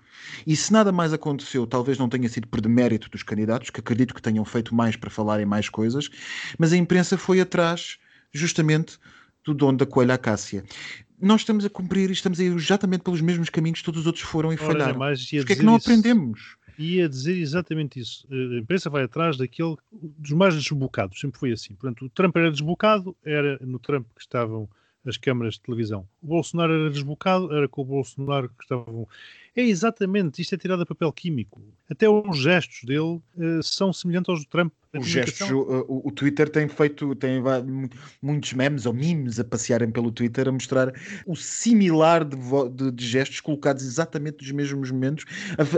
E se nada mais aconteceu, talvez não tenha sido por demérito dos candidatos, que acredito que tenham feito mais para falarem mais coisas, mas a imprensa foi atrás justamente do dono da coelha Acácia. Nós estamos a cumprir e estamos a ir exatamente pelos mesmos caminhos que todos os outros foram e Ora, falharam. mas Porquê é que não isso- aprendemos? ia dizer exatamente isso. A imprensa vai atrás daquele dos mais desbocados, sempre foi assim. Portanto, o Trump era desbocado, era no Trump que estavam as câmaras de televisão. O Bolsonaro era desbocado, era com o Bolsonaro que estavam. É exatamente, isto é tirado a papel químico. Até os gestos dele eh, são semelhantes aos do Trump. Os gestos, o, o- o Twitter tem feito tem muitos memes ou memes a passearem pelo Twitter a mostrar o similar de, de- de gestos colocados exatamente nos mesmos momentos,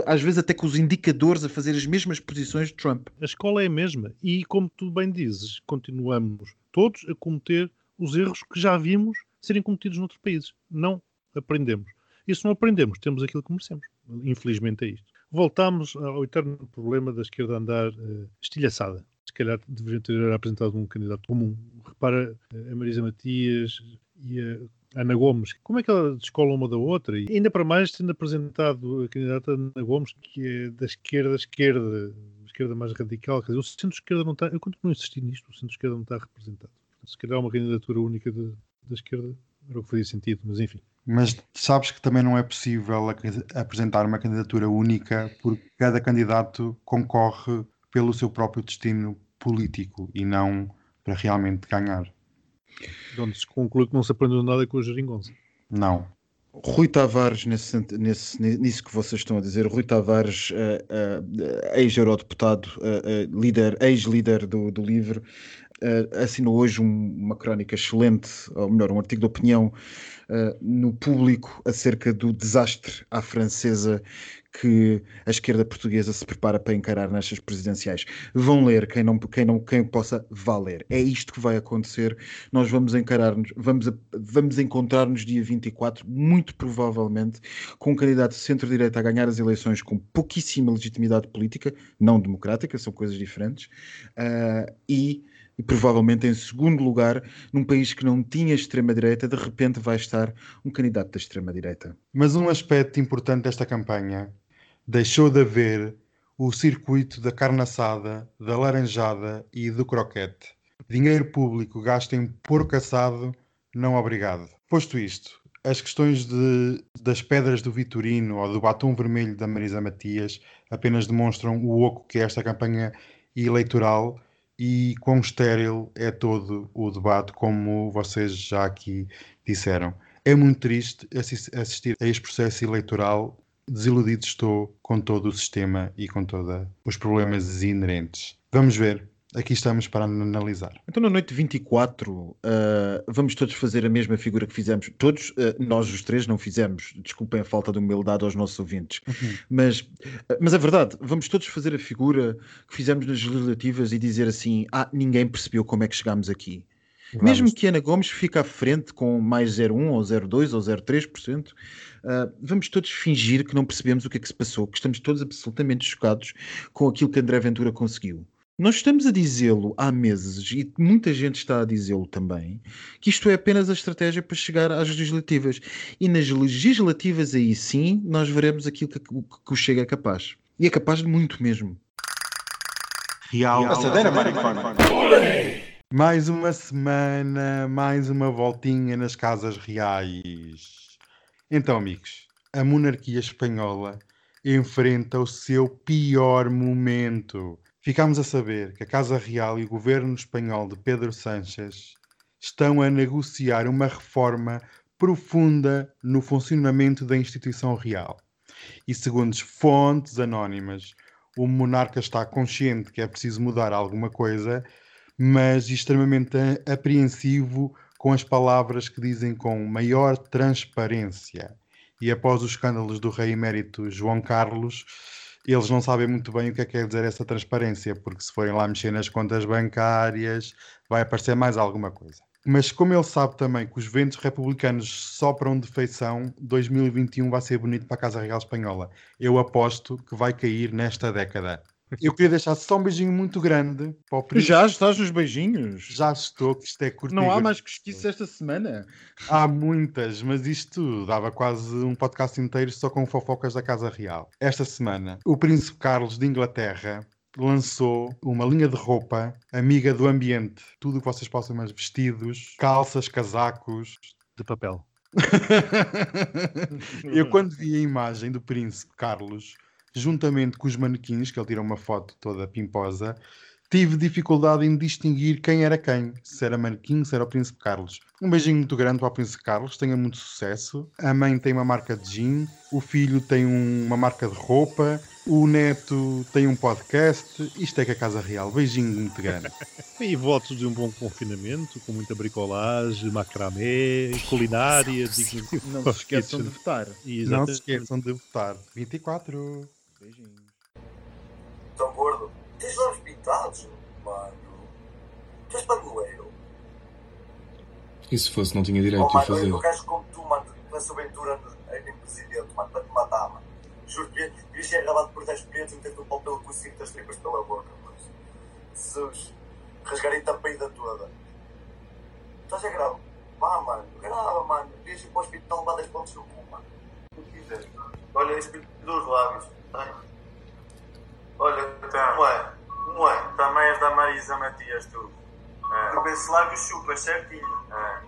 a às vezes até com os indicadores a fazer as mesmas posições de Trump. A escola é a mesma. E, como tu bem dizes, continuamos todos a cometer os erros que já vimos serem cometidos noutros países. Não aprendemos. E se não aprendemos, temos aquilo que merecemos. Infelizmente é isto. Voltamos ao eterno problema da esquerda andar eh, estilhaçada. Se calhar deveriam ter apresentado um candidato comum. Repara, eh, a Marisa Matias e a Ana Gomes, como é que ela descola uma da outra? E ainda para mais, tendo apresentado a candidata Ana Gomes, que é da esquerda, esquerda, esquerda mais radical, quer dizer, o centro-esquerda não está, eu continuo a insistir nisto, o centro-esquerda não está representado. Se calhar uma candidatura única da esquerda era o que fazia sentido, mas enfim. Mas sabes que também não é possível apresentar uma candidatura única porque cada candidato concorre pelo seu próprio destino político e não para realmente ganhar. De onde se conclui que não se aprendeu nada com a geringonça. Não. Rui Tavares, nesse, nesse, nisso que vocês estão a dizer, Rui Tavares, eh, eh, ex-eurodeputado, eh, líder, ex-líder do, do LIVRE, assinou hoje um- uma crónica excelente, ou melhor, um artigo de opinião eh, no público acerca do desastre à francesa que a esquerda portuguesa se prepara para encarar nestas presidenciais. Vão ler, quem não, quem não quem possa, vá ler. É isto que vai acontecer. Nós vamos encarar-nos, vamos, a- vamos encontrar-nos dia 24, muito provavelmente, com um candidato centro-direita a ganhar as eleições com pouquíssima legitimidade política, não democrática, são coisas diferentes, ah, e, e provavelmente em segundo lugar, num país que não tinha extrema-direita, de repente vai estar um candidato da extrema-direita. Mas um aspecto importante desta campanha deixou de haver o circuito da carne assada, da laranjada e do croquete. Dinheiro público gasto em porco assado, não obrigado. Posto isto, as questões de- das pedras do Vitorino ou do batom vermelho da Marisa Matias apenas demonstram o oco que é esta campanha eleitoral e quão estéril é todo o debate, como vocês já aqui disseram. É muito triste assis- assistir a este processo eleitoral. Desiludido estou com todo o sistema e com todos os problemas inerentes. Vamos ver. Aqui estamos para analisar. Então, na noite de 24, ah, vamos todos fazer a mesma figura que fizemos. Todos, ah, nós os três, não fizemos. Desculpem a falta de humildade aos nossos ouvintes. Mas, ah, mas é verdade, vamos todos fazer a figura que fizemos nas legislativas e dizer assim: ah, ninguém percebeu como é que chegámos aqui. Mesmo que Ana Gomes fique à frente com mais 0,1 ou 0,2 ou 0,3%, ah, vamos todos fingir que não percebemos o que é que se passou, que estamos todos absolutamente chocados com aquilo que André Ventura conseguiu. Nós estamos a dizê-lo há meses, e muita gente está a dizê-lo também, que isto é apenas a estratégia para chegar às legislativas. E nas legislativas aí sim, nós veremos aquilo que, que o Chega é capaz. E é capaz de muito mesmo. Real. Passadeira, maricona. Mais uma semana, mais uma voltinha nas casas reais. Então, amigos, a monarquia espanhola enfrenta o seu pior momento. Ficámos a saber que a Casa Real e o governo espanhol de Pedro Sánchez estão a negociar uma reforma profunda no funcionamento da instituição real. E segundo fontes anónimas, o monarca está consciente que é preciso mudar alguma coisa mas extremamente apreensivo com as palavras que dizem com maior transparência. E após os escândalos do rei emérito João Carlos, eles não sabem muito bem o que é que quer dizer essa transparência, porque se forem lá mexer nas contas bancárias, vai aparecer mais alguma coisa. Mas como ele sabe também que os ventos republicanos sopram de feição, 2021 vai ser bonito para a Casa Real Espanhola. Eu aposto que vai cair nesta década. Eu queria deixar só um beijinho muito grande para o príncipe. Já estás nos beijinhos? Já estou, que isto é curto. Não há mais cosquices esta semana. Há muitas, mas isto dava quase um podcast inteiro só com fofocas da Casa Real. Esta semana, o Príncipe Carlos de Inglaterra lançou uma linha de roupa amiga do ambiente. Tudo o que vocês possam mais vestidos, calças, casacos. De papel. Eu quando vi a imagem do príncipe Carlos, juntamente com os manequins, que ele tira uma foto toda pimposa, tive dificuldade em distinguir quem era quem, se era manequim, se era o Príncipe Carlos. Um beijinho muito grande para o Príncipe Carlos, tenha muito sucesso. A mãe tem uma marca de gin, o filho tem um- uma marca de roupa, o neto tem um podcast. Isto é que é a Casa Real. Beijinho muito grande. E votos de um bom confinamento, com muita bricolagem, macramé, culinária, Não se esqueçam de votar. E Não se esqueçam de votar. 24. Beijinhos. Tão gordo. Tens pintados, mano. Tu és pangoeiro. E se fosse, não tinha direito Oh, de o mano, fazer. eu gajo como tu, mano, essa aventura em presidente, mano, para te matar, mano. Juro que devias ser agarrado por 10 clientes e meter-te um pau pelo cu cinco das tripas pela boca, mano. Jesus. Rasgarem-te a peida toda. Estás a gravar? Vá, mano. Grava, mano. Devias ir para o hospital levar 10 pontos no cu, mano. O que quiseres. Olha, esse dos lábios. Ai. Olha, como é? É? Também és da Marisa Matias, tu. É. Lábio chupas certinho. É.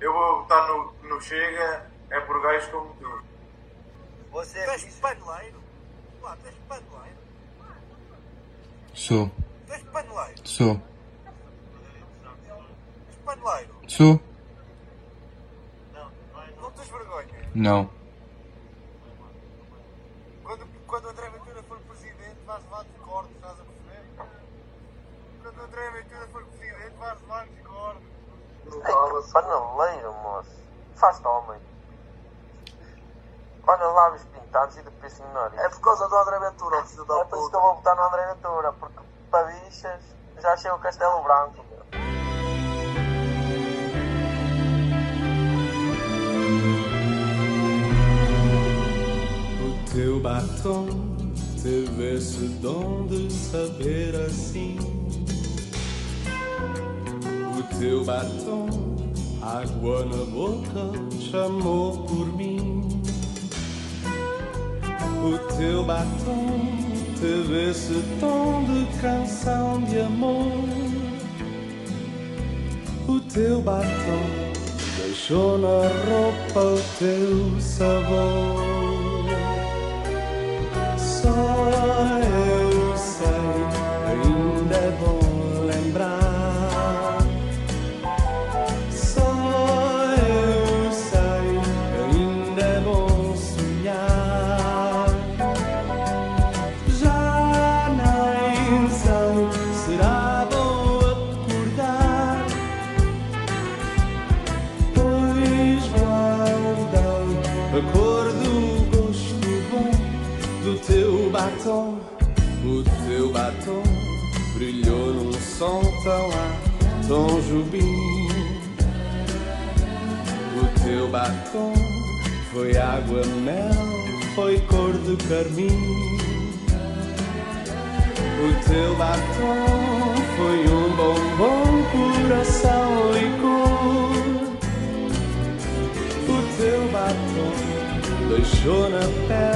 Eu vou votar no, no Chega, é por gajos como tu. Você é és paneleiro? Lá, tu és paneleiro? Sou, Tu és paneleiro? sou, És paneleiro? sou, Não tens vergonha? não. Quando, quando o André Ventura for presidente, vais levar de corte, estás a perceber? Quando o André Ventura for presidente, vais levar de corte. Paneleiro, moço. Faz-te homem. Olha lábios pintados e de piercing no nariz. É por causa do André Ventura, filho da É por isso que eu vou botar no André Ventura, porque para bichas já achei o Castelo Branco. O teu batom teve esse dom de saber assim. O teu batom, água na boca, chamou por mim. O teu batom teve esse tom de canção de amor. O teu batom deixou na roupa o teu sabor. Tão a Tom Jubim. O teu batom foi água, mel, foi cor de carmim. O teu batom foi um bombom, coração, licor. O teu batom deixou na pele